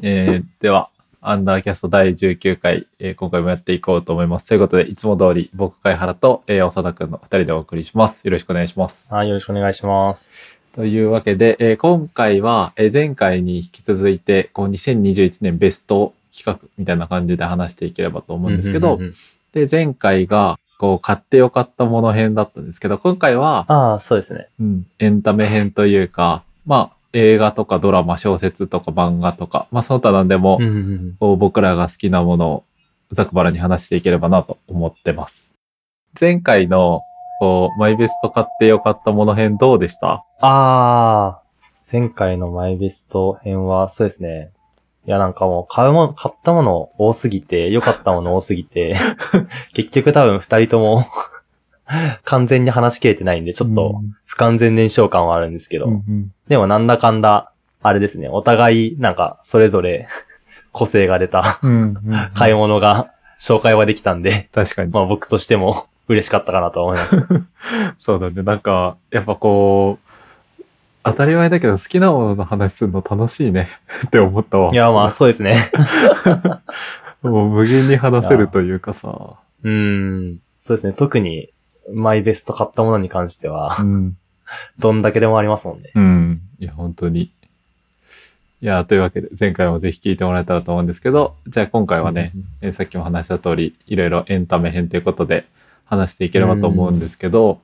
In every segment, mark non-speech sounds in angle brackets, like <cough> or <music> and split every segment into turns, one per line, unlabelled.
えー、ではアンダーキャスト第19回、えー今回もやっていこうと思います。ということでいつも通り僕貝原と、えー、長田くんの2人でお送りします。よろしくお願いします。
はい、よろしくお願いします。
というわけで、えー今回は、えー前回に引き続いてこう2021年ベスト企画みたいな感じで話していければと思うんですけど、
うんうんうん
で前回がこう買ってよかったもの編だったんですけど今回は
ああ、そうですね。
うん、エンタメ編というか、まあ、映画とかドラマ、小説とか漫画とか、まあ、その他なんでも、
うんうんうん
こう僕らが好きなものをざくばらに話していければなと思ってます。前回の、こう、マイベスト買ってよかったもの編どうでした？
ああ、前回のマイベスト編は、そうですね。いや、なんかもう、買うもの、買ったもの多すぎて、良かったもの多すぎて、<laughs> 結局多分二人とも、完全に話し切れてないんで、ちょっと不完全燃焼感はあるんですけど、
うんうん。
でもなんだかんだ、あれですね、お互い、なんか、それぞれ個性が出た買い物が紹介はできたんで、
確かに。
まあ僕としても嬉しかったかなと思います。<laughs>
そうだね。なんか、やっぱこう、当たり前だけど好きなものの話するの楽しいね <laughs> って思ったわ。
いや、まあそうですね。<laughs>
もう無限に話せるというかさ。
うーん。そうですね。特に、マイベスト買ったものに関しては
う、ん。
どんだけでもありますもんね。
うん。いや、本当に。いや、というわけで、前回もぜひ聞いてもらえたらと思うんですけど、じゃあ今回はね、えーさっきも話した通り、いろいろエンタメ編ということで話していければと思うんですけど、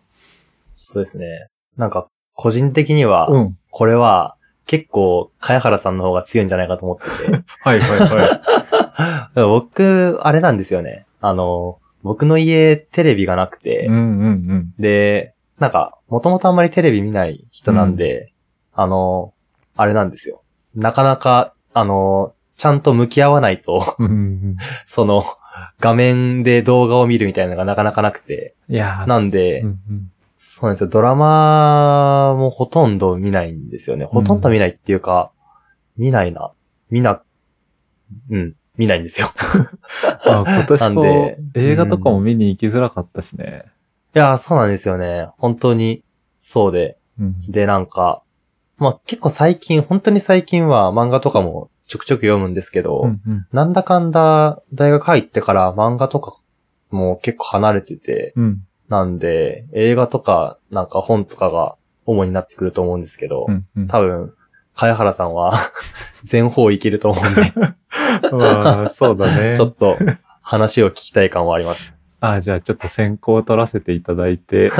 そうですね。なんか、個人的には、
うん。
これは、結構、茅原さんの方が強いんじゃないかと思ってて。<laughs>
はいはいは <laughs>
僕、あれなんですよね。あの、僕の家、テレビがなく
い。
て
うん、うん
で、なんか、もともとあんまりテレビ見ない人なんで、あの、あれなんですよ。なかなか、あの、ちゃんと向き合わないと、
うん。うんうん <laughs>
その、画面で動画を見るみたいなのがなかなかなくて、
いやー
なんで
うんうん
そうなんですよ。ドラマもほとんど見ないんですよね。ほとんど見ないっていうか、見ないな。見な、うん、見ないんですよ。<laughs>
あ今年
なん
こ
で
う、映画とかも見に行きづらかったしね。
いやー、そうなんですよね。本当に、そうで。
うん。
で、なんか、まあ結構最近、本当に最近は漫画とかもちょくちょく読むんですけど、
うんうん
なんだかんだ大学入ってから漫画とかも結構離れてて、
うん。
なんで、映画とかなんか本とかが主になってくると思うんですけど、
うんうん。
多分、茅原さんは <laughs> 全方いけると思うんで、<laughs>
まあ、そうだね。<laughs>
ちょっと話を聞きたい感はあります。
あ、じゃあちょっと先行を取らせていただいて。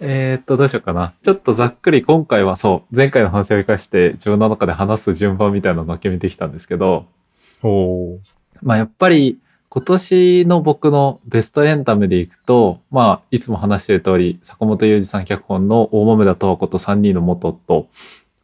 えーっと、どうしようかな。ちょっとざっくり今回はそう、前回の話を生かして自分の中で話す順番みたいなのを決めてきたんですけど、
お
まあやっぱり今年の僕のベストエンタメでいくと、まあいつも話してる通り、坂本雄二さん脚本の大豆田十和子と3人の元と、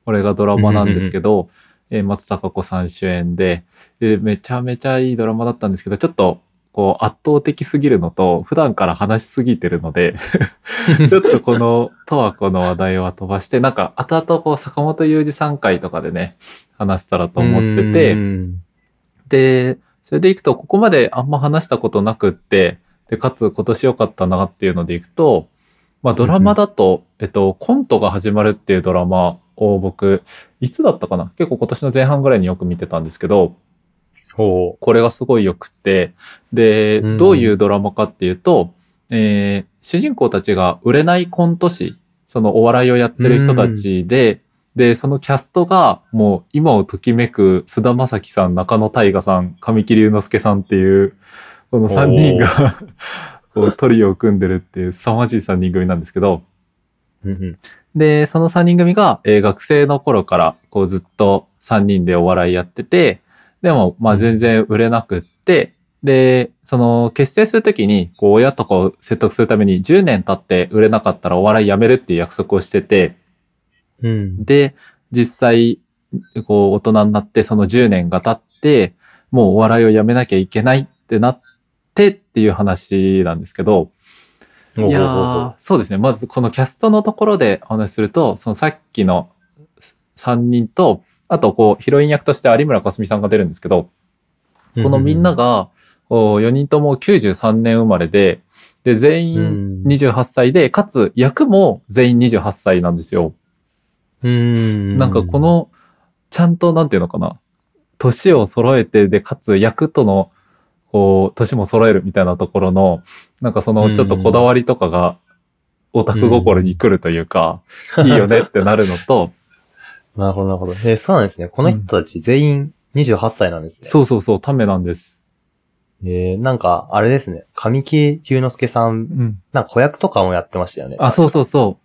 これがドラマなんですけど、えー松たか子さん主演でで、めちゃめちゃいいドラマだったんですけど、ちょっとこう圧倒的すぎるのと、普段から話しすぎてるので、<laughs> ちょっとこの十和子の話題は飛ばして、なんか後々こう坂本雄二さん回とかでね、話したらと思ってて、で、それでいくと、ここまであんま話したことなくって、で、かつ今年良かったなっていうのでいくと、まあドラマだと、えっと、コントが始まるっていうドラマを僕、いつだったかな？結構今年の前半ぐらいによく見てたんですけど、
お
これがすごい良くって、で、
うん。
どういうドラマかっていうと、えー主人公たちが売れないコント師、そのお笑いをやってる人たちで、で、そのキャストがもう今をときめく菅田将暉さん、中野大河さん、神木隆之介さんっていう、この3人が <laughs> こうトリオを組んでるっていう凄まじい3人組なんですけど、
うん
で、その3人組が、えー学生の頃からこうずっと3人でお笑いやってて、でもまあ全然売れなくって、で、その結成するときに、こう親とかを説得するために10年経って売れなかったらお笑いやめるっていう約束をしてて、
うん。
で、実際、こう大人になってその10年が経って、もうお笑いをやめなきゃいけないってなってっていう話なんですけど、
うん。
いやそうですね。まずこのキャストのところでお話しすると、そのさっきの3人と、あと、こう、ヒロイン役として有村架純さんが出るんですけど、このみんなが、4人とも93年生まれで、で、全員28歳で、かつ役も全員28歳なんですよ。
うん。
なんかこ、の、ちゃんとなんていうのかな、年を揃えて、で、かつ役との、こう、年も揃えるみたいなところの、なんかそのちょっとこだわりとかが、オタク心に来るというか、<laughs> いいよねってなるのと、
なるほど、なるほど。えーそうなんですね。この人たち全員28歳なんですね。
そうそうそう、ためなんです。
えーなんか、あれですね。神木隆之介さん、
うん。
なんか子役とかもやってましたよね。
あ、そうそうそ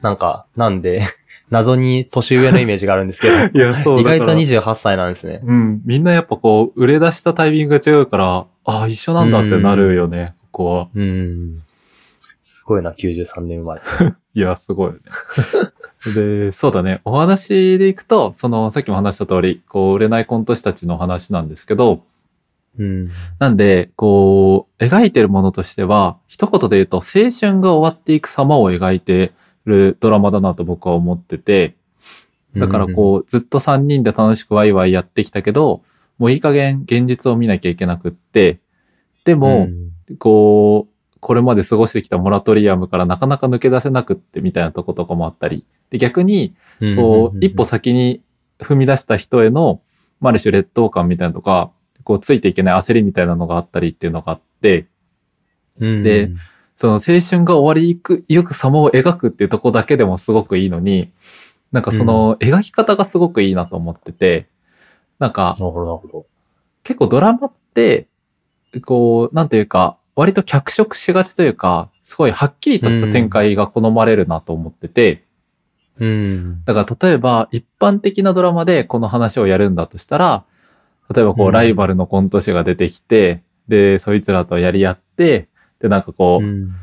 なんか、なんで、<laughs> 謎に年上のイメージがあるんですけど、
う。<laughs> いや、そう
意外と
だから
28歳なんですね。
うん。みんなやっぱこう、売れ出したタイミングが違うから、あ、一緒なんだってなるよね、ここは。
うん。すごいな、93年生まれ。<laughs>
いや、すごいよね。で、そうだね。お話でいくと、その、さっきも話した通り、こう、売れないコント師たちの話なんですけど、
うん。
なんで、こう、描いてるものとしては、一言で言うと、青春が終わっていく様を描いてるドラマだなと僕は思ってて、だからこう、ずっと3人で楽しくワイワイやってきたけど、もういい加減現実を見なきゃいけなくって、で
うん、
も、こう、これまで過ごしてきたモラトリアムからなかなか抜け出せなくってみたいなとことかもあったり、で逆に、
うん、
こう、一歩先に踏み出した人への、まあある種劣等感みたいなのとか、こう、ついていけない焦りみたいなのがあったりっていうのがあって、
うん、
でその青春が終わりゆく、ゆく様を描くっていうとこだけでもすごくいいのに、なんかその描き方がすごくいいなと思ってて、なんか結構ドラマって、こう、なんていうか、割と脚色しがちというか、すごいはっきりとした展開が好まれるなと思ってて、
ど。うん。
だから例えば一般的なドラマでこの話をやるんだとしたら、例えばこ
う
うんライバルのコント師が出てきて、で、そいつらとやり合って、で、なんかこう、
うん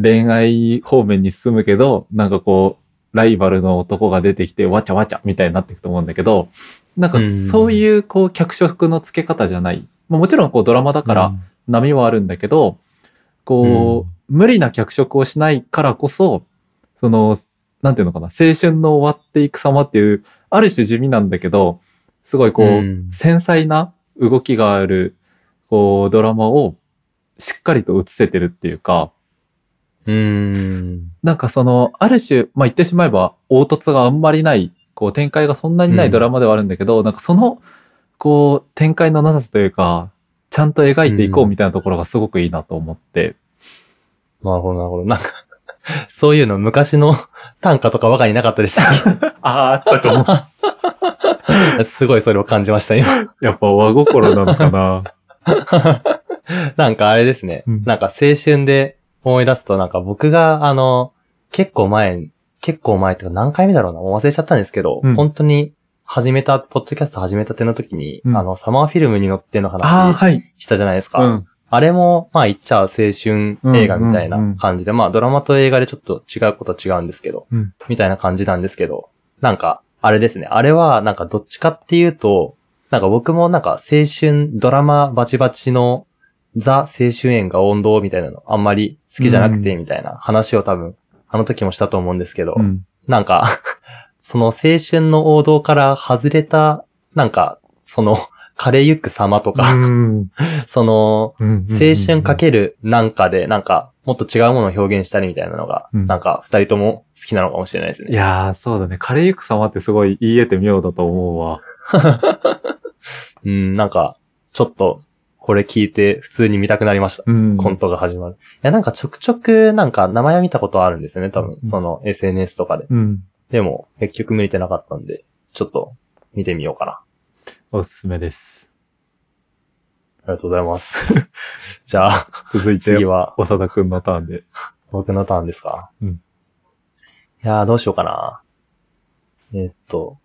恋愛方面に進むけど、なんかこう、ライバルの男が出てきて、わちゃわちゃみたいになっていくと思うんだけど、なんか
うん
そういうこう脚色の付け方じゃない。まあもちろんこうドラマだから、波はあるんだけど、こう、無理な脚色をしないからこそ、その、なんていうのかな、青春の終わっていく様っていう、ある種地味なんだけど、すごいこう、
うん。
繊細な動きがある、こう、ドラマをしっかりと映せてるっていうか、
うん。
なんかその、ある種、まあ言ってしまえば、凹凸があんまりない、こう展開がそんなにな
うん。
いドラマではあるんだけど、なんかその、こう、展開のなさというか、ちゃんと描いていこうみたいなところがすごくいいなと思って、
なるほど、なるほど。なんか、<laughs> そういうの昔の短歌とかばかりなかったでした？っ <laughs>
ああ、あったかも。
け <laughs> すごいそれを感じました、今。
やっぱ和心なのかな。
なんかあれですね。
うん
なんか青春で思い出すと、なんか僕が、あの、結構前、結構前っていうか何回目だろうな、忘れちゃったんですけど、
うん
本当に始めた、ポッドキャスト始めたての時に、
うん
あの、サマーフィルムに乗っての
ああ、
話
はい。
したじゃないですか。
うん。
あれも、まあ言っちゃ青春映画みたいな感じで、まあドラマと映画でちょっと違うことは違うんですけど、
うん
みたいな感じなんですけど、なんか、あれですね。あれは、なんかどっちかっていうと、なんか僕もなんか青春ドラマバチバチのザ青春演が王道みたいなのあんまり好きじゃなくて
う
みたいな話を多分あの時もしたと思うんですけど、
うん。
なんか、その青春の王道から外れた、なんか、その、枯れゆく様とか、
うん。<laughs>
その、
青
青春かけるなんかで、なんか、もっと違うものを表現したりみたいなのが、
うん
なんか、二人とも好きなのかもしれないですね。
いやー、そうだね。枯れゆく様ってすごい言い得て妙だと思うわ。<laughs>
うん、なんか、ちょっと、これ聞いて普通に見たくなりました。
うん。
コントが始まる。いや、なんかちょくちょく、なんか名前は見たことあるんですよね、多分。
うん
その SNS とかで。
うん。
でも、結局見れてなかったんで、ちょっと見てみようかな。
おすすめです。
ありがとうございます。<laughs> じゃあ、
続いて、
次は
長田くんのターンで。
僕のターンですか？
うん
いやー、どうしようかな。えーっと、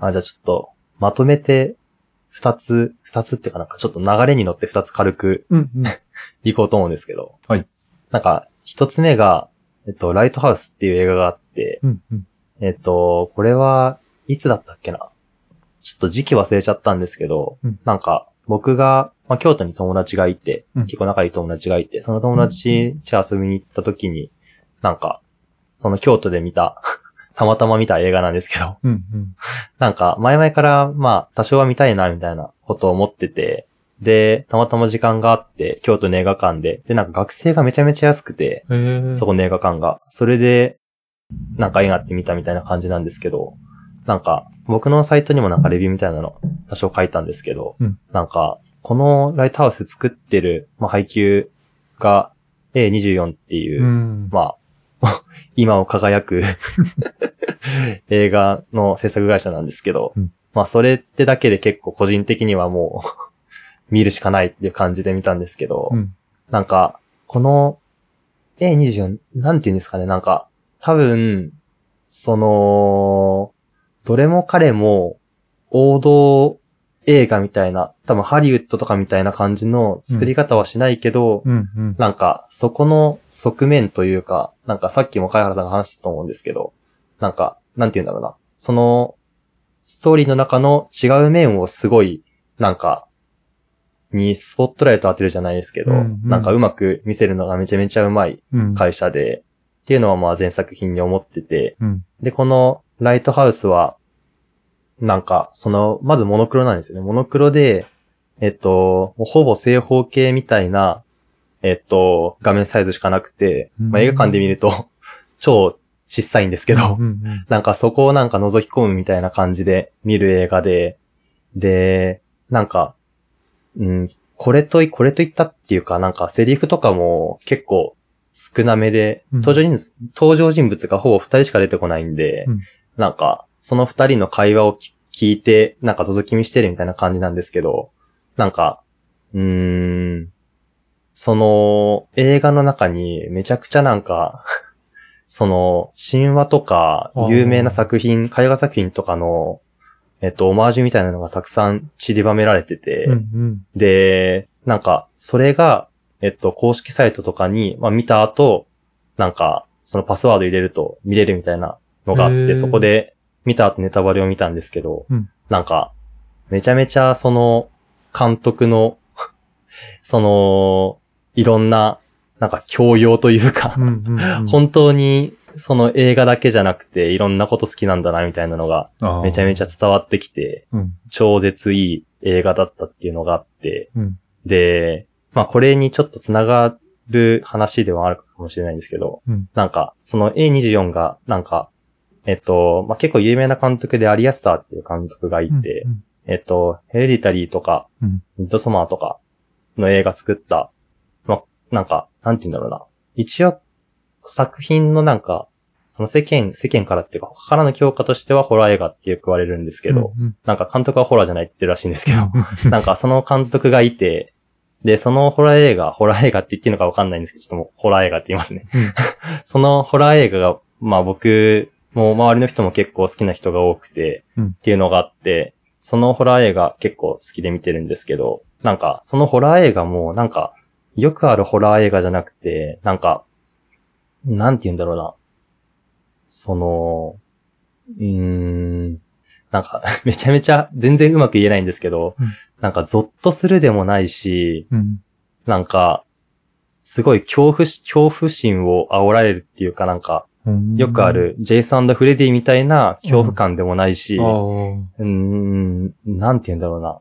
あ、じゃあちょっと、まとめて、二つ、二つっていうかなんかちょっと流れに乗って二つ軽く
うん。うん。<laughs>
いこうと思うんですけど。
はい。
なんか、一つ目が、えっと、ライトハウスっていう映画があって、
うん。うん。
えっと、これは、いつだったっけな？ちょっと時期忘れちゃったんですけど、
うん
なんか、僕が、まあ、京都に友達がいて、
うん
結構仲いい友達がいて、その友達家遊びに行った時に、なんか、その京都で見た <laughs> たまたま見た映画なんですけど、
うんうん。
なんか、前々から、まあ、多少は見たいな、みたいなことを思ってて、で、たまたま時間があって、京都の映画館で、で、なんか学生がめちゃめちゃ安くて、
えー、
そこの映画館が。それで、なんか映画って見たみたいな感じなんですけど、なんか、僕のサイトにもなんかレビューみたいなの多少書いたんですけど、
うん
なんか、このライトハウス作ってる、まあ、配給が A24 っていう、
うん。
まあ、<laughs> 今を輝く映画の制作会社なんですけど、
うん
まあそれってだけで結構個人的にはもう見るしかないっていう感じで見たんですけど、
うん。
なんか、この A24、なんて言うんですかね、なんか、多分、その、どれも彼も王道映画みたいな、多分ハリウッドとかみたいな感じの作り方はしないけど、
うん。うん。
なんか、そこの側面というか、なんかさっきも貝原さんが話したと思うんですけど、なんか、なんて言うんだろうな。その、ストーリーの中の違う面をすごい、なんか、にスポットライト当てるじゃないですけど、
うんうん
なんかうまく見せるのがめちゃめちゃうまい
うん。
会社で、っていうのはまあ前作品に思ってて、
うん。
で、このライトハウスは、なんか、その、まずモノクロなんですよね。モノクロで、えっと、ほぼ正方形みたいな、えっと、画面サイズしかなくて、まあ、映画館で見ると、<laughs> 超小さいんですけど、
うんうん。
なんかそこをなんか覗き込むみたいな感じで見る映画で、で、なんか、うん、これとい、これといったっていうか、なんかセリフとかも結構少なめで、
うん。
登場人物、登場人物がほぼ二人しか出てこないんで、
うん。
なんか、その二人の会話をき聞いて、なんか覗き見してるみたいな感じなんですけど、なんか、うーん、その映画の中にめちゃくちゃなんか、<laughs> その神話とか有名な作品、絵画作品とかの、えっと、オマージュみたいなのがたくさん散りばめられてて、
うんうん。
で、なんか、それが、えっと、公式サイトとかに、まあ、見た後、なんか、そのパスワード入れると見れるみたいなのがあって、そこで見た後ネタバレを見たんですけど、
うん
なんか、めちゃめちゃその、監督の、<laughs> その、いろんな、なんか教養というか、
うんうんうん。<laughs>
本当に、その映画だけじゃなくて、いろんなこと好きなんだな、みたいなのが、めちゃめちゃ伝わってきて、
うん。
超絶いい映画だったっていうのがあって、
うん。
で、まあこれにちょっとつながる話ではあるかもしれないんですけど、
うん
なんか、その A24 が、なんか、えっと、まあ結構有名な監督でアリアスターっていう監督がいて、
うん
えっと、ヘレディタリーとか、
うん
ミッドソマーとかの映画作った、まあ、なんか、なんて言うんだろうな。一応、作品のなんか、その世間、世間からっていうか、他からの評価としてはホラー映画ってよく言われるんですけど、
うんうん。
なんか監督はホラーじゃないって言ってるらしいんですけど、<laughs> なんかその監督がいて、で、そのホラー映画、ホラー映画って言っていいのかわかんないんですけど、ちょっともうホラー映画って言いますね。
うん。<laughs>
そのホラー映画が、まあ僕、もう周りの人も結構好きな人が多くて、
うん。
っていうのがあって、そのホラー映画結構好きで見てるんですけど、なんか、そのホラー映画も、なんか、よくあるホラー映画じゃなくて、なんか、なんて言うんだろうな。その、うーん、なんか、<laughs> めちゃめちゃ全然うまく言えないんですけど、
うん
なんかゾッとするでもないし、
うん。
なんか、すごい恐怖し、恐怖心を煽られるっていうかなんか、
うん
よくあ。るジェイソンフレディみたいな恐怖感でもないし、
ああ。
うーん、なんて言うんだろうな。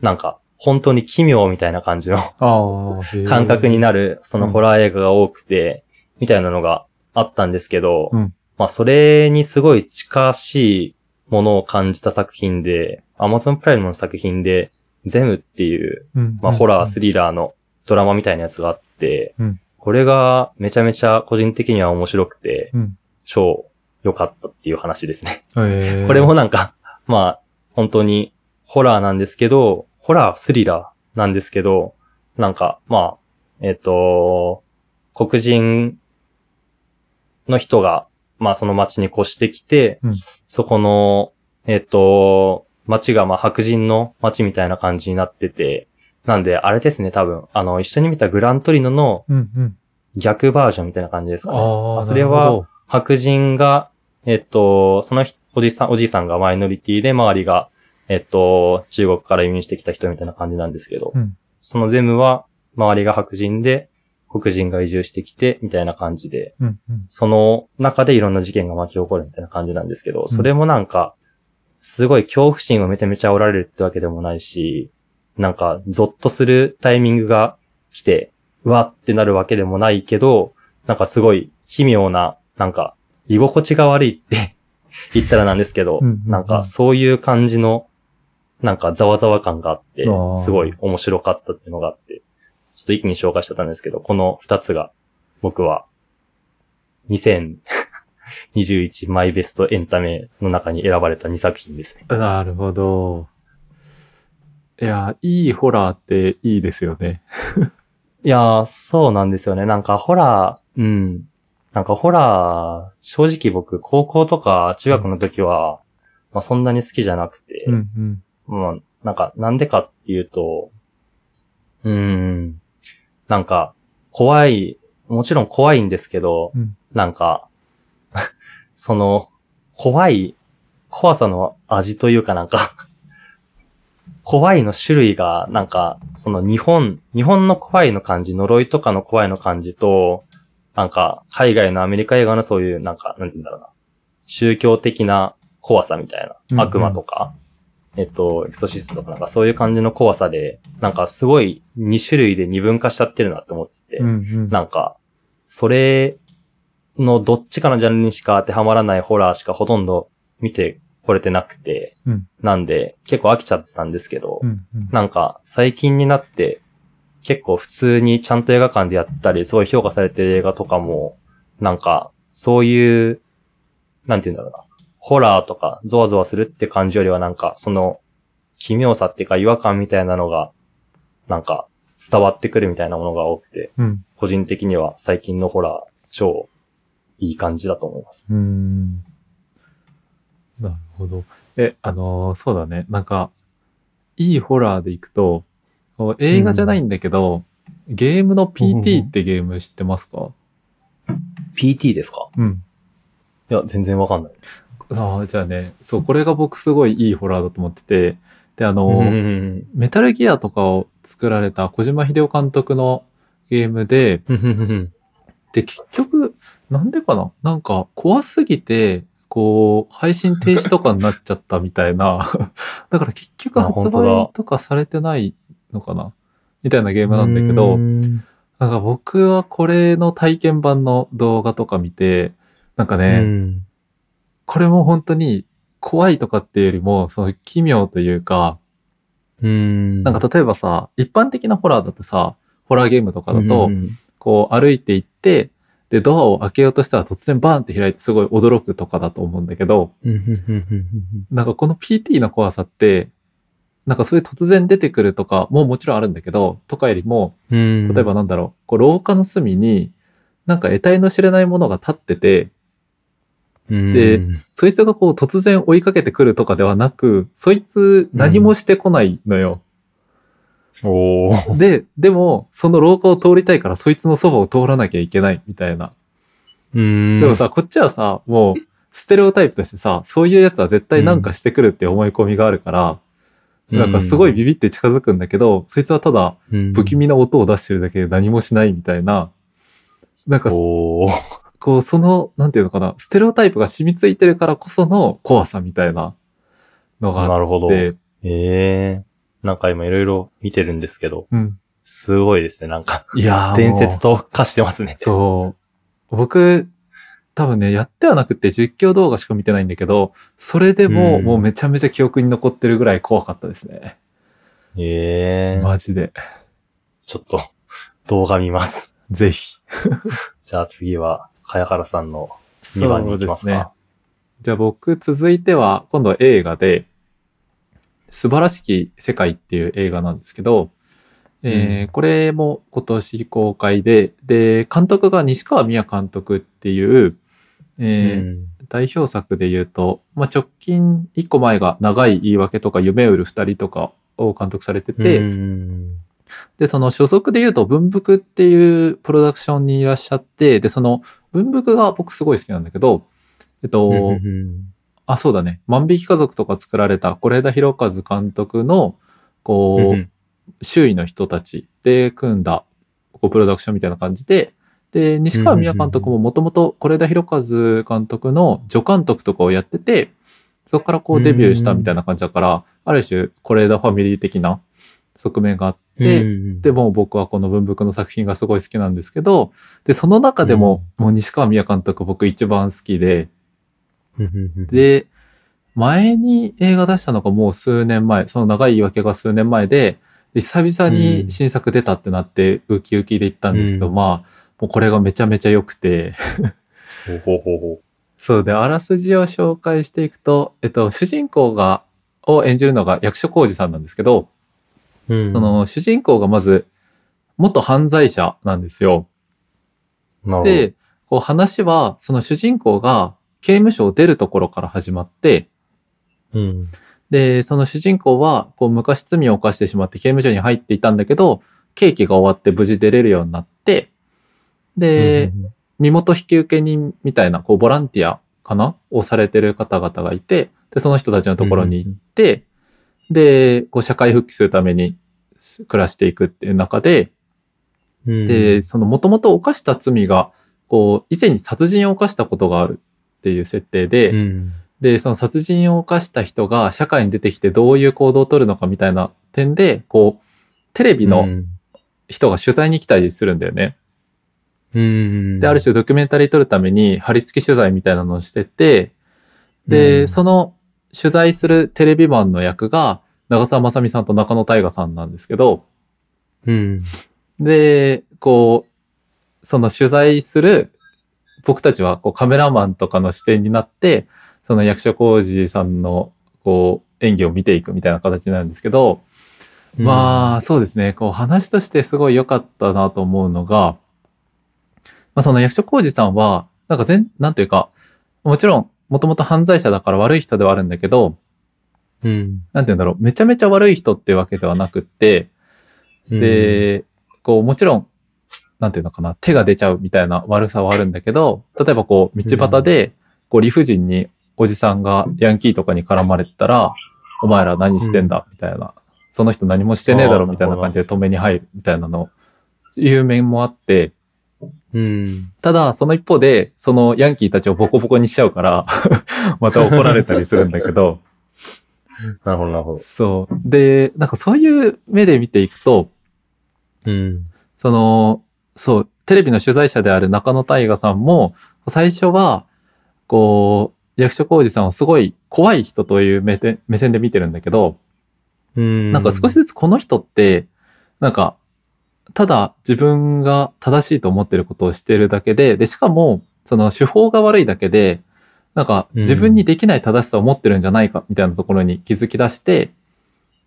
なんか、本当に奇妙みたいな感じの
ああ。
感覚に
な
なる、そのホラー映画が多くて、みたいなのがあったんですけど、
うん。
まあそれにすごい近しいものを感じた作品で、Amazon プライムの作品で、ゼムっていう、
うん。
まあホラースリラーのドラマみたいなやつがあって、
うん。
これがめちゃめちゃ個人的には面白くて、
うん。
超良かったっていう話ですね。
えー。<laughs>
これもなんか、まあ、本当にホラーなんですけど、ホラー、スリラーなんですけど、なんか、まあ、えっ、と、黒人の人が、まあその街に越してきて、
うん
そこの、えっ、と、街がまあ白人の街みたいな感じになってて、なんで、あれですね、多分、あの、一緒に見たグラントリノの
うんうん。
逆バージョンみたいな感じですかね。
ああ。
それは
なるほど、
白人が、えっと、その人おじさん、おじいさんがマイノリティで、周りが、えっと、中国から移民してきた人みたいな感じなんですけど、
うん
そのゼムは、周りが白人で、黒人が移住してきて、みたいな感じで、
うんうん。
その中でいろんな事件が巻き起こるみたいな感じなんですけど、それもなんか、すごい恐怖心をめちゃめちゃおられるってわけでもないし、なんか、ゾッとするタイミングが来て、うわってなるわけでもないけど、なんかすごい奇妙な、なんか、居心地が悪いって <laughs> 言ったらなんですけど、
うんうんうん。
なんかそういう感じの、なんかざわざわ感があってすごい面白かったっていうのがあって、ちょっと一気に紹介しちゃったんですけど、この二つが僕は2021 <laughs> マイベストエンタメの中に選ばれた2作品ですね。
なるほど。いや、いいホラーっていいですよね。<laughs>
いやー、そうなんですよね。なんかホラー、うん。なんかホラー、正直僕、高校とか中学の時は、まあそんなに好きじゃなくて、
うんうん。
まあ、なんか、なんでかっていうと、うーん、なんか、怖い、もちろん怖いんですけど、
うん。
なんか、<laughs> その、怖い、怖さの味というかなんか、<laughs> 怖いの種類が、なんか、その日本、日本の怖いの感じ、呪いとかの怖いの感じと、なんか、海外のアメリカ映画のそういう、なんか、なんて言うんだろうな、宗教的な怖さみたい
うんうん。
な、悪魔とか、えっと、エクソシストとかなんかそういう感じの怖さで、なんかすごい2種類で二分化しちゃってるなって思ってて、
うんうん。
なんか、それのどっちかのジャンルにしか当てはまらないホラーしかほとんど見てこれてなくて、
うん
なんで結構飽きちゃってたんですけど、
うんうん。
なんか最近になって結構普通にちゃんと映画館でやってたり、すごい評価されてる映画とかも、なんかそういう、なんて言うんだろうな、ホラーとかゾワゾワするって感じよりはなんかその奇妙さっていうか違和感みたいなのが、なんか伝わってくるみたいなものが多くて、
うん。
個人的には最近のホラー超いい感じだと思います。
うーん。なるほど。え、あのーそうだね。なんか、いいホラーでいくと、映画じゃないんだけど、ゲームの PT ってゲーム知ってますか
？PT ですか？
うん。
いや、全然わかんない。
ああ、じゃあね、そう、これが僕すごいいいホラーだと思ってて、で、あのー
うん。うん
メタルギアとかを作られた小島秀夫監督のゲームで、で、結局、なんでかな？なんか、怖すぎて、こう、配信停止とかになっちゃったみたいな。<laughs> だから結局
あ
発売とかされてないのかな？みたいなゲームなんだけど、
うん。
なんか僕はこれの体験版の動画とか見て、なんかね、
うん
これも本当に怖いとかっていうよりも、その奇妙というか、
うん。
なんか例えばさ、一般的なホラーだとさ、ホラーゲームとかだと、
うん
こう歩いていって、で、ドアを開けようとしたら突然バーンって開いてすごい驚くとかだと思うんだけど、なんかこの PT の怖さって、なんかそういう突然出てくるとかももちろんあるんだけど、とかよりも、
うん。
例えばなんだろう、こう廊下の隅に、なんか得体の知れないものが立ってて、で
うん。
そいつがこう突然追いかけてくるとかではなく、そいつ何もしてこないのよ。
おー。
で、でも、その廊下を通りたいからそいつのそばを通らなきゃいけないみたいな。
うん。
でもさ、こっちはさ、もう、ステレオタイプとしてさ、そういうやつは絶対なんかしてくるって思い込みがあるから、なんかすごいビビって近づくんだけど、そいつはただ不気味な音を出してるだけで何もしないみたいな、なんか、こう、その、なんていうのかな、ステレオタイプが染みついてるからこその怖さみたいなのがあ
なるほど。
って、
ええなんか今いろいろ見てるんですけど、
うん。
すごいですね、なんか。
いやー
伝説
も
と化してますね
う。そう。僕、多分ね、やってはなくて実況動画しか見てないんだけど、それでも
うん
もうめちゃめちゃ記憶に残ってるぐらい怖かったですね。
ええ
マジで。
ちょっと、動画見ます。
ぜひ。<laughs>
じゃあ次は、茅原さんの2番に行きますか。
じゃあ僕続いては今度は映画で素晴らしき世界っていう映画なんですけど、えー
うん。
これも今年公開で、で、監督が西川宮監督っていう、えー
うん。
代表作で言うと、まあ、直近1個前が長い言い訳とか夢を売る二人とかを監督されてて、
うん。
で、その所属で言うと文福っていうプロダクションにいらっしゃって、で、その文福が僕すごい好きなんだけど、えっと、
うん
あ、そうだね。万引き家族とか作られた是枝裕和監督の、こう、
うん
周囲の人たちで組んだ、こうプロダクションみたいな感じで、で、西川宮監督ももともと是枝裕和監督の助監督とかをやってて、そこからこうデビューしたみたいな感じだから、ある種是枝ファミリー的な側面があって、でも僕はこの文福の作品がすごい好きなんですけど、で、その中でも、もう西川宮監督僕一番好きで、
で、
で、前に映画出したのがもう数年前、その長い言い訳が数年前で、で久々に新作出たってなって、ウキウキで行ったんですけど、
うん。
まあ、もうこれがめちゃめちゃ良くて、そうで、あらすじを紹介していくと、えっと、主人公が、を演じるのが役所広司さんなんですけど、
う。うん
そ、の主人公がまず、元犯罪者なんですよ。で、こう話は、その主人公が刑務所を出るところから始まって、
うん。
で、その主人公は、こう昔罪を犯してしまって刑務所に入っていたんだけど、刑期が終わって無事出れるようになって、で、
うん
身元引き受け人みたいな、こうボランティアかな？をされてる方々がいて、で、その人たちのところに行って、で、こう社会復帰するために暮らしていくっていう中で、
うん、
で、その元々犯した罪が、こう、以前に殺人を犯したことがあるっていう設定で、
うん、
で、その殺人を犯した人が社会に出てきてどういう行動を取るのかみたいな点で、こう、テレビの人が取材に来たりするんだよね。
うん、
で、ある種ドキュメンタリー撮るために貼り付き取材みたいなのをしてて、で、
うん。
その取材するテレビマンの役が長澤まさみさんと中野大河さんなんですけど、
うん、
で、こう、その取材する僕たちはこうカメラマンとかの視点になって、その役所広司さんのこう演技を見ていくみたいな形になるんですけど、まあそうですね、こう話としてすごい良かったなと思うのが、まあその役所広司さんは、なんか全、なんというか、もちろんもともと犯罪者だから悪い人ではあるんだけど、
うん、
なんて言うんだろう、めちゃめちゃ悪い人ってわけではなくって、
うん、
で、こう、もちろん、なんていうのかな、手が出ちゃうみたいな悪さはあるんだけど、例えばこう、道端で、こう、理不尽におじさんがヤンキーとかに絡まれてたら、お前ら何してんだ、みたいな。その人何もしてねえだろ、みたいな感じで止めに入る、みたいなの、いう面もあって、
うん、
ただ、その一方で、そのヤンキーたちをボコボコにしちゃうから、<laughs> また怒られたりするんだけど、
なるほど、なるほど。
そう。で、なんかそういう目で見ていくと、
うん、
その、そう、テレビの取材者である中野大河さんも、最初は、こう、役所広司さんをすごい怖い人という目で目線で見てるんだけど、
うん、
なんか少しずつこの人って、なんか、ただ自分が正しいと思ってることをしてるだけで、で、しかも、その手法が悪いだけで、なんか
うん。
自分にできない正しさを持ってるんじゃないかみたいなところに気づき出して、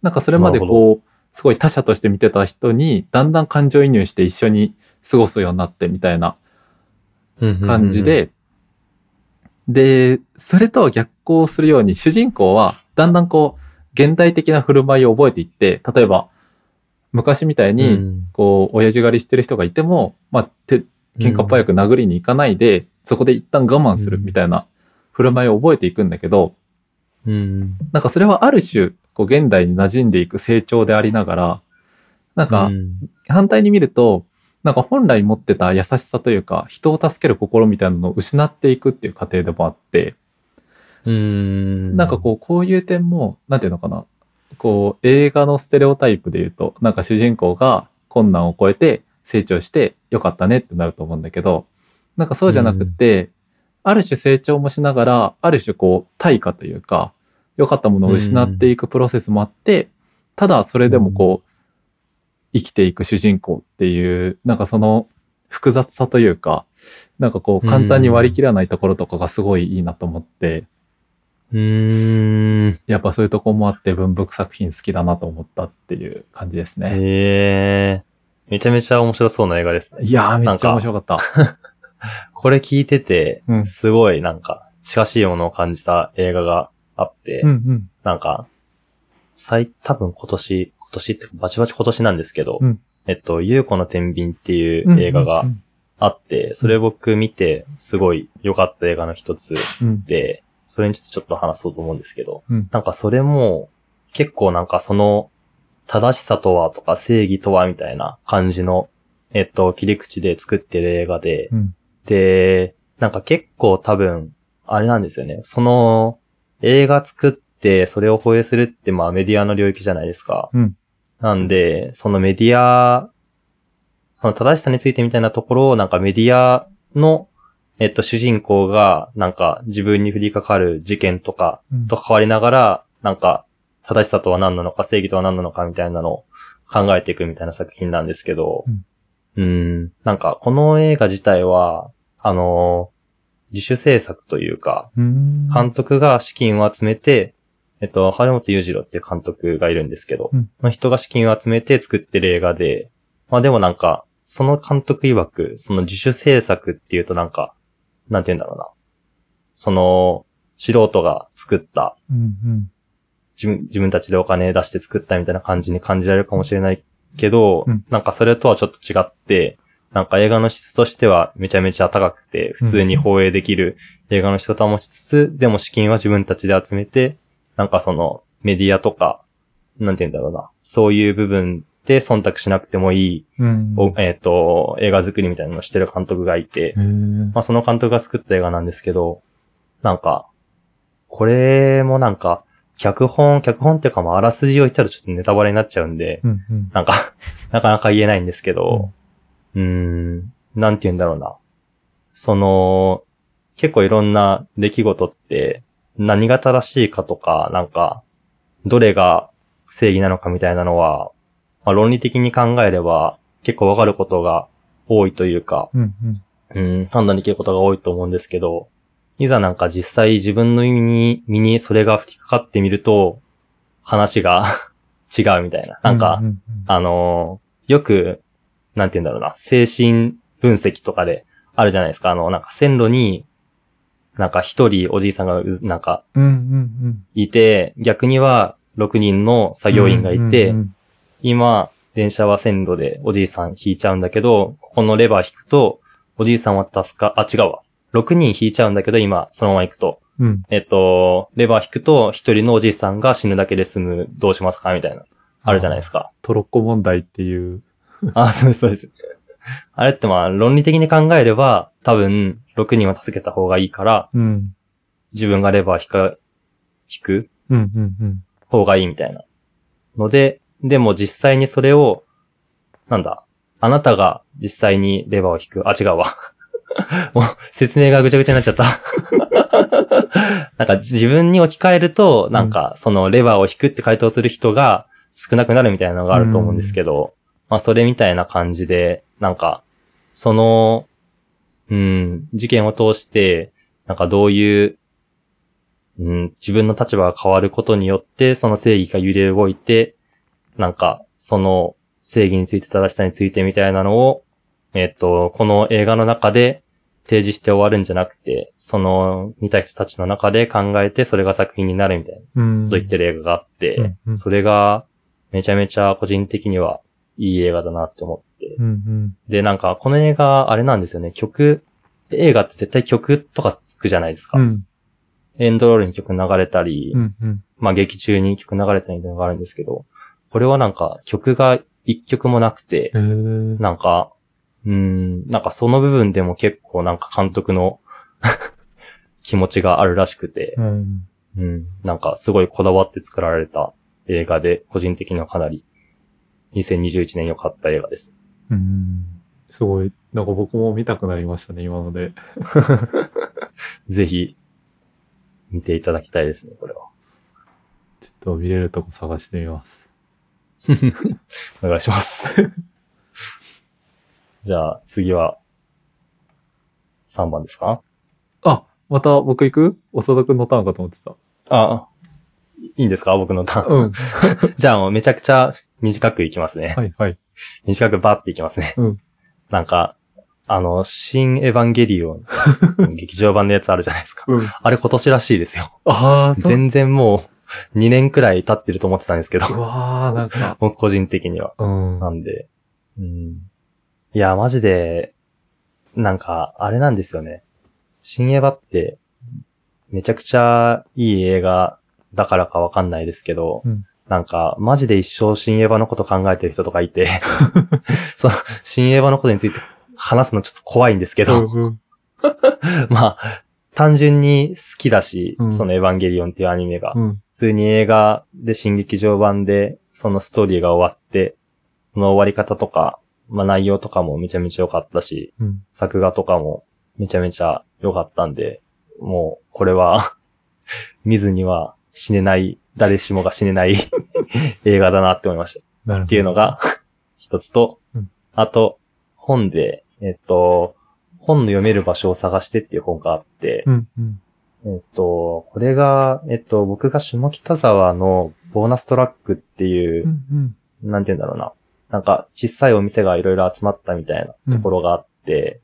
なんかそれまでこう、すごい他者として見てた人に、だんだん感情移入して一緒に過ごすようになってみたいな感じ、で、で、それとは逆行するように、主人公はだんだんこう、現代的な振る舞いを覚えていって、例えば、昔みたいに、
うん、
こう、親父狩りしてる人がいても、まあ、て、喧嘩っ早く殴りに行かないで、そこで一旦我慢するみたいな振る舞いを覚えていくんだけど、
うん、
なんかそれはある種、こう、現代に馴染んでいく成長でありながら、なんか
う、ん。
反対に見ると、なんか本来持ってた優しさというか、人を助ける心みたいなのを失っていくっていう過程でもあって、
うん、
なんかこう、こういう点も、なんていうのかな。こう、映画のステレオタイプで言うと、なんか主人公が困難を超えて成長してよかったねってなると思うんだけど、なんかそうじゃなくて、ある種成長もしながら、ある種こう、対価というか、良かったものを失っていくプロセスもあって、ただそれでもこう、生きていく主人公っていう、なんかその複雑さというか、なんかこう、簡単に割り切らないところとかがすごいいいなと思って、
うん、
やっぱそういうとこもあって文福作品好きだなと思ったっていう感じですね。
ええめちゃめちゃ面白そうな映画ですね。
いやーめっちゃ
なんか
面白かった。<laughs>
これ聞いてて
う、ん
すごいなんか、近しいものを感じた映画があって、
うんうん。
なんか、最、多分今年、今年ってバチバチ今年なんですけど、
うん
えっと、ゆうこの天秤っていう映画が
うん
あって、それ僕見て、すごい良かった映画の一つ
うん
で、それについてちょっと話そうと思うんですけど、
うん
なんかそれも、結構なんかその、正しさとはとか正義とはみたいな感じのえっと、切り口で作ってる映画で、
うん。
で、なんか結構多分、あれなんですよね。その、映画作って、それを放映するって、まあメディアの領域じゃないですか。
うん。
なんで、そのメディア、その正しさについてみたいなところを、なんかメディアの、えっと、主人公が、なんか自分に降りかかる事件とか
うん。
と関わりながら、なんか、正しさとは何なのか、正義とは何なのかみたいなのを考えていくみたいな作品なんですけど、
うん。
うん、なんか、この映画自体は、あの自主制作というか、
うん。
監督が資金を集めて、えっと、春本裕次郎っていう監督がいるんですけど、
うん。
その人が資金を集めて作ってる映画で、まあでもなんか、その監督曰く、その自主制作っていうとなんか、なんて言うんだろうな。その、素人が作った、
うん。うん。
自分自分たちでお金出して作ったみたいな感じに感じられるかもしれないけど、
うん
なんかそれとはちょっと違って、なんか映画の質としてはめちゃめちゃ高くて、普通に放映できる映画の質を保ちつつ、でも資金は自分たちで集めて、なんかそのメディアとか、なんて言うんだろうな、そういう部分で忖度しなくてもいい、
うん。
おえっ、と、映画作りみたいなのをしてる監督がいて、まあその監督が作った映画なんですけど、なんか、これもなんか、脚本、脚本っていうかまああらすじを言ったらちょっとネタバレになっちゃうんで、
うん。うん。
なんか、<laughs> なかなか言えないんですけど、うーん、なんて言うんだろうな。その、結構いろんな出来事って何が正しいかとか、なんか、どれが正義なのかみたいなのは、まあ、論理的に考えれば結構わかることが多いというか、
うん。うん。
うん、判断できることが多いと思うんですけど、いざなんか実際自分の身に、身にそれが降りかかってみると、話が <laughs> 違うみたいな。なんか、
うんうん
あのーよく、なんて言うんだろうな、精神分析とかであるじゃないですか。あの、なんか線路に、なんか一人おじいさんがう、なんか
うん。うん。うん。
いて、逆には6人の作業員がいて、
うん
今、電車は線路でおじいさん引いちゃうんだけど、ここのレバー引くと、おじいさんは助か、あ、違うわ。6人引いちゃうんだけど、今、そのまま行くと。
うん。
えっと、レバー引くと、一人のおじいさんが死ぬだけで済む、どうしますか？みたいな。あるじゃないですか。
トロッコ問題っていう。
あ、そうです、そうです。あれってまあ、論理的に考えれば、多分、6人は助けた方がいいから、
うん。
自分がレバー引か、引く
うん。うん。うん。
方がいいみたいな。ので、でも実際にそれを、なんだ、あなたが実際にレバーを引く、あ、違うわ。<laughs> もう説明がぐちゃぐちゃになっちゃった。<laughs> なんか自分に置き換えると、なんかそのレバーを引くって回答する人が少なくなるみたいなのがあると思うんですけど、まあそれみたいな感じで、なんか、その、うん、事件を通して、なんかどういううん、自分の立場が変わることによって、その正義が揺れ動いて、なんか、その正義について正しさについてみたいなのを、えっ、と、この映画の中で提示して終わるんじゃなくて、その見た人たちの中で考えて、それが作品になるみたいな
うん。
こと言ってる映画があって、
うんうん
それがめちゃめちゃ個人的にはいい映画だなって思って。
うん。うん。
で、なんか、この映画、あれなんですよね、曲、映画って絶対曲とかつくじゃないですか。
うん。
エンドロールに曲流れたり、
うん。うん。み
まあ劇中に曲流れたりみたいなのがあるんですけど、これはなんか曲が一曲もなくて、なんか、うーん、なんかその部分でも結構なんか監督の <laughs> 気持ちがあるらしくて、
うん。
うん、なんかすごいこだわって作られた映画で、個人的にはかなり2021年良かった映画です。
うん。すごい、なんか僕も見たくなりましたね、今ので。<laughs>
ぜひ、見ていただきたいですね、これは。
ちょっと見れるとこ探してみます。<laughs>
お願いします。<laughs> じゃあ、次は、3番ですか？
あ、また僕行く？長田くんのターンかと思ってた。
あ、いいんですか？僕のターン。
うん。<laughs>
じゃあめちゃくちゃ短くいきますね。
はいはい。
短くバッていきますね。
うん
なんか、あの、新エヴァンゲリオン、劇場版のやつあるじゃないですか。
うん。
あれ今年らしいですよ。
ああ、そう。
全然もう2年くらい経ってると思ってたんですけど、
うわー、なんか。<laughs>
僕個人的には。
うん。
なんで、うん。いや、マジで、なんか、あれなんですよね。新エヴァって、めちゃくちゃいい映画だからかわかんないですけど、
うん
なんか、マジで一生新エヴァのこと考えてる人とかいて、<laughs> その、新エヴァのことについて話すのちょっと怖いんですけど、
うん <laughs>
まあ、単純に好きだし、
うん
そのエヴァンゲリオンっていうアニメが。
うん。
普通に映画で新劇場版で、そのストーリーが終わって、その終わり方とか、まあ内容とかもめちゃめちゃ良かったし、
うん。
作画とかもめちゃめちゃ良かったんで、もう、これは、<laughs> 見ずには死ねない、誰しもが死ねない <laughs> 映画だなって思いました。
なるほど。
っていうのが、一つと、
うん
あと、本で、えっと、本の読める場所を探してっていう本があって、
うん。うん。
えっと、これが、えっと、僕が下北沢のボーナストラックっていうう、
ん。うん。
なんて言うんだろうな。なんか、小さいお店がいろいろ集まったみたいなところがあって、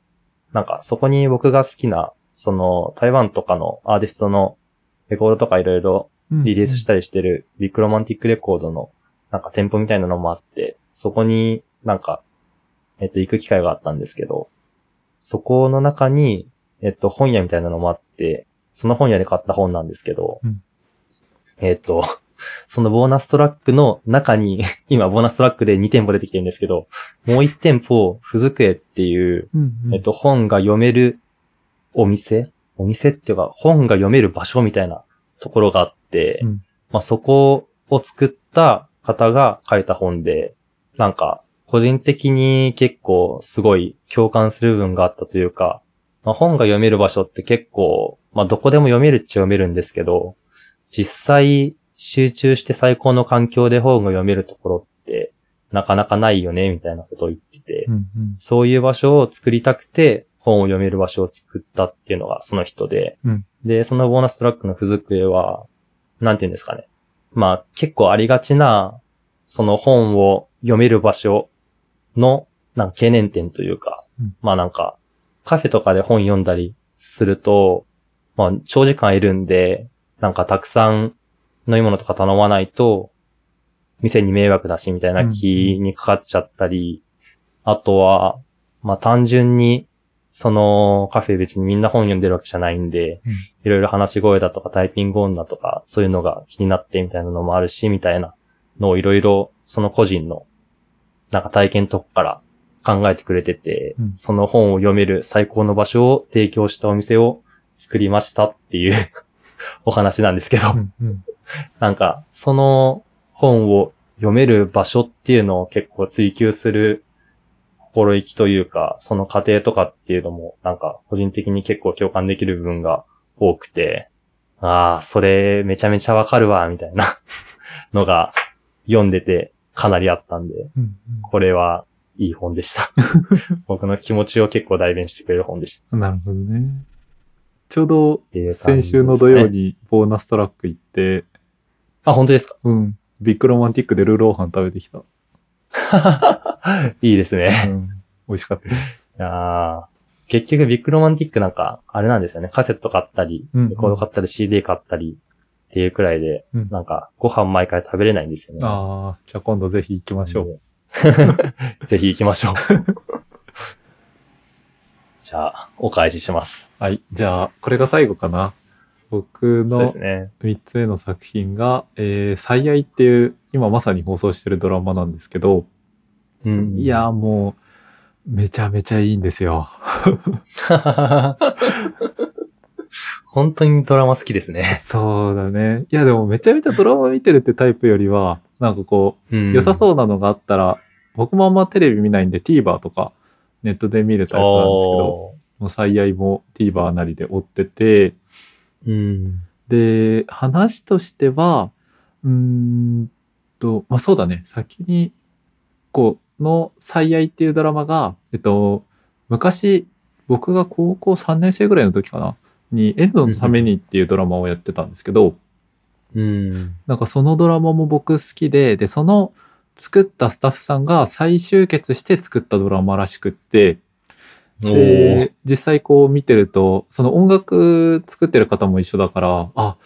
なんか、そこに僕が好きな、その、台湾とかのアーティストのレコードとかいろいろ
うん。
リリースしたりしてる Big Romantic Records のなんか店舗みたいなのもあって、そこになんか、えっと、行く機会があったんですけど、そこの中に、えっと、本屋みたいなのもあって、その本屋で買った本なんですけど、
うん
えっと、<laughs> そのボーナストラックの中に、<laughs> 今ボーナストラックで2店舗出てきてるんですけど、もう1店舗、ふずくえっていう、
うん。うん。
えっと、本が読めるお店？お店っていうか、本が読める場所みたいなところがあって、
うん
まあそこを作った方が書いた本で、なんか、個人的に結構すごい共感する部分があったというか、まあ本が読める場所って結構、まあどこでも読めるっちゃ読めるんですけど、実際集中して最高の環境で本が読めるところってなかなかないよね、みたいなことを言ってて、
うん。うん。
そういう場所を作りたくて、本を読める場所を作ったっていうのがその人で、
うん
で、そのボーナストラックの付属絵は、なんて言うんですかね。まあ結構ありがちな、その本を読める場所の、なんか懸念点というか、
うん。
まあなんか、カフェとかで本読んだりすると、まあ長時間いるんで、なんかたくさん飲み物とか頼まないと、店に迷惑だしみたいな気にかかっちゃったり、あとは、まあ単純に、そのカフェ別にみんな本読んでるわけじゃないんで、
うん。
いろいろ話し声だとかタイピング音だとか、そういうのが気になってみたいなのもあるし、みたいなのをいろいろその個人のなんか体験とかから考えてくれてて、
うん
その本を読める最高の場所を提供したお店を作りましたっていう <laughs> お話なんですけど、
うん。うん。
なんか、その本を読める場所っていうのを結構追求する心意気というか、その過程とかっていうのも、なんか個人的に結構共感できる部分が多くて、ああ、それめちゃめちゃわかるわ、みたいなのが読んでてかなりあったんで、
うん。
これはいい本でした。<laughs> 僕の気持ちを結構代弁してくれる本でした。
うん。なるほどね。ちょうど先週の土曜にボーナストラック行って、
あ、本当ですか？
うん。ビッグロマンティックでルーローハン食べてきた。<laughs>
いいです
う
ね。
ん。美味しかったです。
いやー結局ビッグロマンティックなんか、あれなんですよね。カセット買ったり、
うん
レコード買ったり、CD 買ったりっていうくらいで、
うん
なんか、ご飯毎回食べれないんですよね。
ああ、じゃあ今度ぜひ行きましょう。
う。<laughs> ぜひ行きましょう。<laughs> じゃあ、お返しします。
はい。じゃあ、これが最後かな。僕の
すね。
3つ目の作品が、えー、最愛っていう、今まさに放送してるドラマなんですけど、
うん。
いや、もう、めちゃめちゃいいんですよ。<laughs>
本当にドラマ好きですね。
そうだね。いや、でもめちゃめちゃドラマ見てるってタイプよりは、なんかこう、
うん
良さそうなのがあったら、僕もあんまテレビ見ないんで TVer とかネットで見るタイプなんですけど、
お
もう最愛も TVer なりで追ってて、
ーうん。
で、話としては、うーんと、まあ、そうだね。先に、こう、の最愛っていうドラマが、えっと、昔、僕が高校3年生ぐらいの時かな、に、エンドのためにっていうドラマをやってたんですけど、
うん。
なんかそのドラマも僕好きで、で、その作ったスタッフさんが再集結して作ったドラマらしくって、で、実際こう見てると、その音楽作ってる方も一緒だから、あ、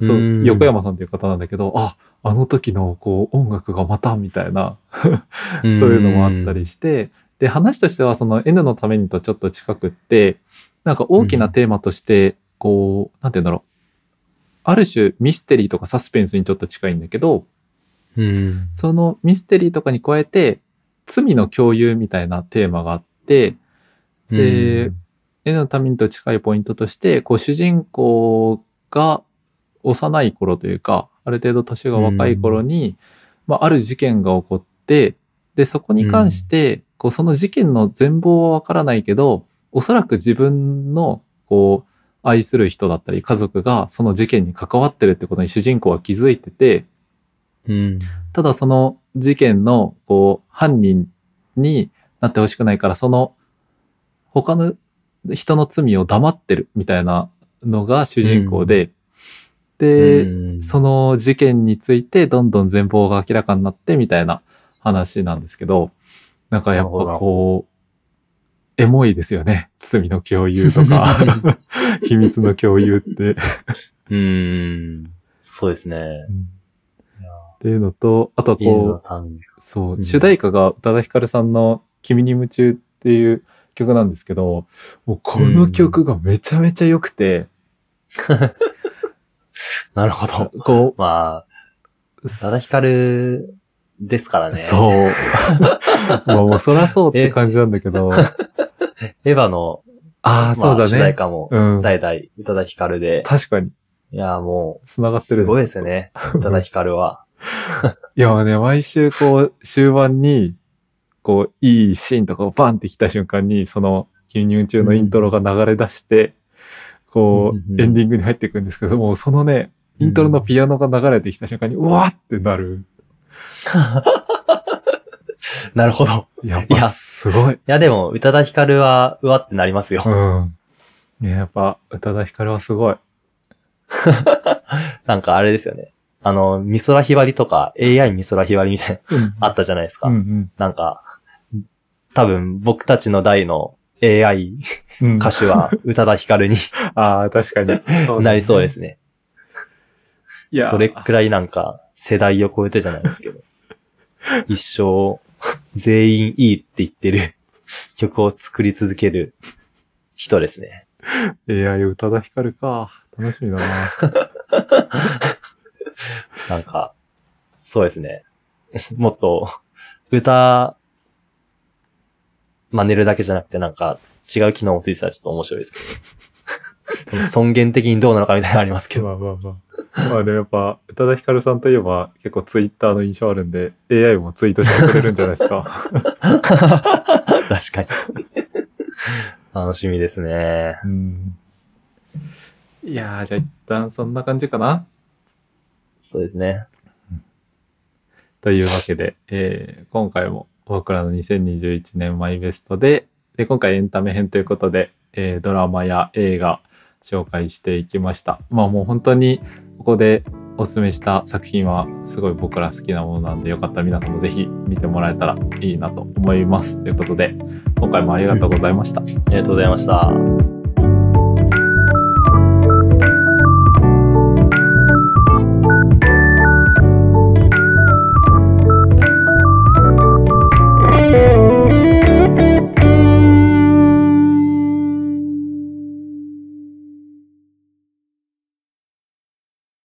そうう、
ん
横山さんという方なんだけど、あ、あの時のこう音楽がまたみたいな、<laughs> そういうのもあったりして、で、話としてはその N のためにとちょっと近くって、なんか大きなテーマとして、こう、なんて言うんだろう。ある種ミステリーとかサスペンスにちょっと近いんだけど、
うん。
そのミステリーとかに加えて、罪の共有みたいなテーマがあって、で
うん
絵のためにと近いポイントとして、こう主人公が幼い頃というか、ある程度年が若い頃に、まあ、ある事件が起こって、で、そこに関して、こうその事件の全貌はわからないけど、おそらく自分の、こう、愛する人だったり家族がその事件に関わってるってことに主人公は気づいてて、
うん。
ただその事件のこう犯人になってほしくないからその他の人の罪を黙ってるみたいなのが主人公で、で、
うん。
その事件についてどんどん全貌が明らかになってみたいな話なんですけど、なんかやっぱこう、エモいですよね。罪の共有とか、<laughs> 秘密の共有って。
うん。そうですね。
っていうのと、あとこう。そうう、
ん
主題歌が宇多田ヒカルさんの君に夢中っていう曲なんですけど、もうこの曲がめちゃめちゃ良くて、<laughs>
なるほど。
こ
まあ、
う、
宇多田ヒカルですからね。
そう。<laughs> まあもうそらそうって感じなんだけど、
エヴァの、
ああ、そうだ
まあ主題
ね。
歌も、
うん。
代々宇多田ヒカルで。
確かに、
いや、もう、
繋がってる。
すごいですよね。<laughs> 宇多田ヒカルは。
いや、ね、毎週こう、終盤に、こう、いいシーンとかをバンって来た瞬間に、その、君に夢中のイントロが流れ出して、こう、
うんうんうん
エンディングに入っていくんですけども、そのね、イントロのピアノが流れてきた瞬間に、うわーってなる。<laughs>
なるほど。
やっぱ、
いや
すごい。
いや、でも、宇多田ヒカルは、うわってなりますよ。
うん。いや、やっぱ、宇多田ヒカルはすごい。<laughs>
なんかあれですよね。あの、美空ひばりとか、AI 美空ひばりみたいな、
うん
あったじゃないですか。
うん
なんか、多分、僕たちの代の AI
うん。うん
歌手は宇多田ヒカルに <laughs>
ああ、確かに。そ
なりそうですね。
いや、
それくらいなんか、世代を超えてじゃないですけど。<laughs> 一生、全員いいって言ってる <laughs> 曲を作り続ける人ですね。
AI 宇多田ヒカルか。楽しみだな。<laughs>
なんか、そうですね。<laughs> もっと、歌、真似るだけじゃなくてなんか、違う機能もついてたらちょっと面白いですけど。その尊厳的にどうなのかみたいなのありますけど。
まあまあまあ。<laughs> まあでもやっぱ、宇多田ヒカルさんといえば結構ツイッターの印象あるんで、AI もツイートしてくれるんじゃないですか。
確かに。楽しみですね。
うん。いやー、じゃあ一旦そんな感じかな。
そうですね。
というわけで、えー今回も僕らの2021年マイベストで、で今回エンタメ編ということで、えードラマや映画紹介していきました。まあもう本当にここでおすすめした作品はすごい僕ら好きなものなんでよかったら皆さんもぜひ見てもらえたらいいなと思います。ということで今回もありがとうございました。
ありがとうございました。